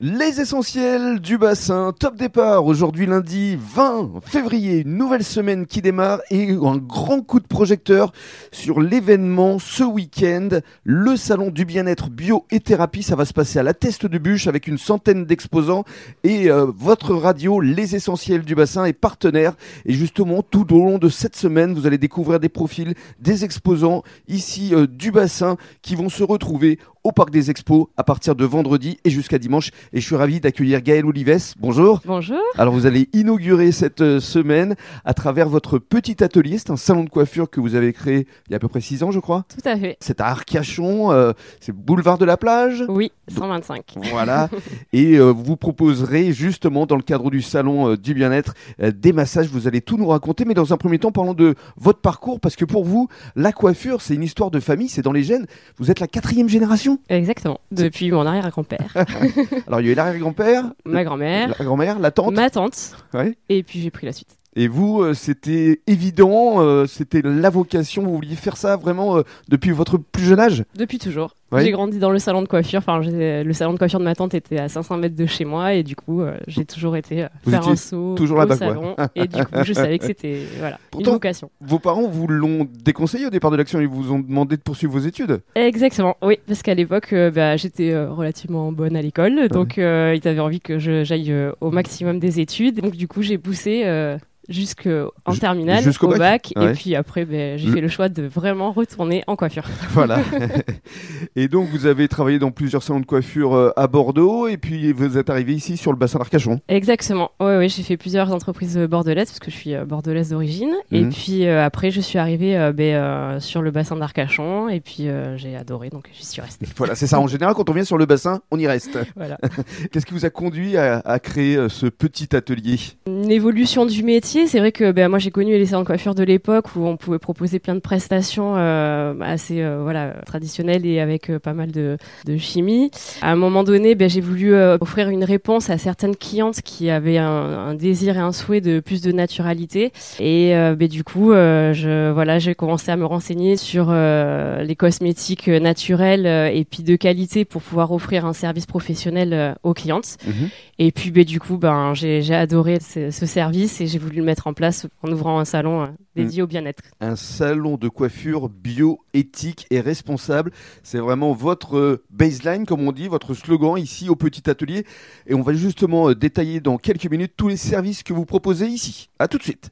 Les essentiels du bassin, top départ aujourd'hui lundi 20 février, nouvelle semaine qui démarre et un grand coup de projecteur sur l'événement ce week-end, le salon du bien-être bio et thérapie, ça va se passer à la Teste de Bûche avec une centaine d'exposants. Et euh, votre radio Les essentiels du bassin est partenaire. Et justement tout au long de cette semaine vous allez découvrir des profils des exposants ici euh, du bassin qui vont se retrouver au Parc des Expos à partir de vendredi et jusqu'à dimanche. Et je suis ravi d'accueillir Gaël Olives. Bonjour. Bonjour. Alors vous allez inaugurer cette euh, semaine à travers votre petit atelier. C'est un salon de coiffure que vous avez créé il y a à peu près 6 ans, je crois. Tout à fait. C'est à Arcachon, euh, c'est boulevard de la plage. Oui, 125. Voilà. et euh, vous proposerez justement dans le cadre du salon euh, du bien-être des massages. Vous allez tout nous raconter. Mais dans un premier temps, parlons de votre parcours parce que pour vous, la coiffure, c'est une histoire de famille, c'est dans les gènes. Vous êtes la quatrième génération. Exactement. Depuis mon arrière-grand-père, Alors il y a eu l'arrière-grand-père, ma grand-mère, la grand-mère, la tante. ma tante, Ouais. et puis j'ai pris la suite. Et vous, euh, c'était évident, euh, c'était la vocation, vous vouliez faire ça vraiment euh, depuis votre plus jeune âge? Depuis toujours. J'ai grandi dans le salon de coiffure. Enfin, le salon de coiffure de ma tante était à 500 mètres de chez moi, et du coup, euh, j'ai toujours été euh, faire un saut toujours au quoi. salon. et du coup, je savais que c'était voilà Pourtant- une vocation. Vos parents vous l'ont déconseillé au départ de l'action, ils vous ont demandé de poursuivre vos études. Exactement, oui, parce qu'à l'époque, euh, bah, j'étais relativement bonne à l'école, donc ils avaient envie que j'aille au maximum des études. Donc du coup, j'ai poussé jusqu'en Ju- terminale, jusqu'au au bac bac, Ouais. et puis après, ben, j'ai fait le choix de vraiment retourner en coiffure. Voilà. et donc vous avez travaillé dans plusieurs salons de coiffure euh, à Bordeaux, et puis vous êtes arrivé ici sur le bassin d'Arcachon. Exactement, oui, oui, j'ai fait plusieurs entreprises euh, bordelaises, parce que je suis euh, bordelaise d'origine, et Mhm. puis euh, après, je suis arrivée euh, ben, euh, sur le bassin d'Arcachon, et puis j'ai adoré, donc j'y suis restée. Voilà, c'est ça. En général, quand on vient sur le bassin, on y reste. Voilà. Qu'est-ce qui vous a conduit à, à créer ce petit atelier? Une évolution du métier, c'est vrai que ben, moi j'ai connu les salons de coiffure de l'époque où on pouvait proposer plein de prestations assez voilà traditionnelles et avec euh, pas mal de, de chimie. À un moment donné, ben, j'ai voulu euh, offrir une réponse à certaines clientes qui avaient un, un désir et un souhait de plus de naturalité. Et euh, ben, du coup, je voilà, j'ai commencé à me renseigner sur les cosmétiques naturels et puis de qualité pour pouvoir offrir un service professionnel aux clientes. Et puis ben, du coup, ben, j'ai adoré ce, ce service et j'ai voulu le mettre en place en ouvrant un salon dédié au bien-être. Un salon de coiffure bio, éthique et responsable. C'est vraiment votre euh, baseline, comme on dit, votre slogan ici au petit atelier. Et on va justement euh, détailler dans quelques minutes tous les services que vous proposez ici. À tout de suite.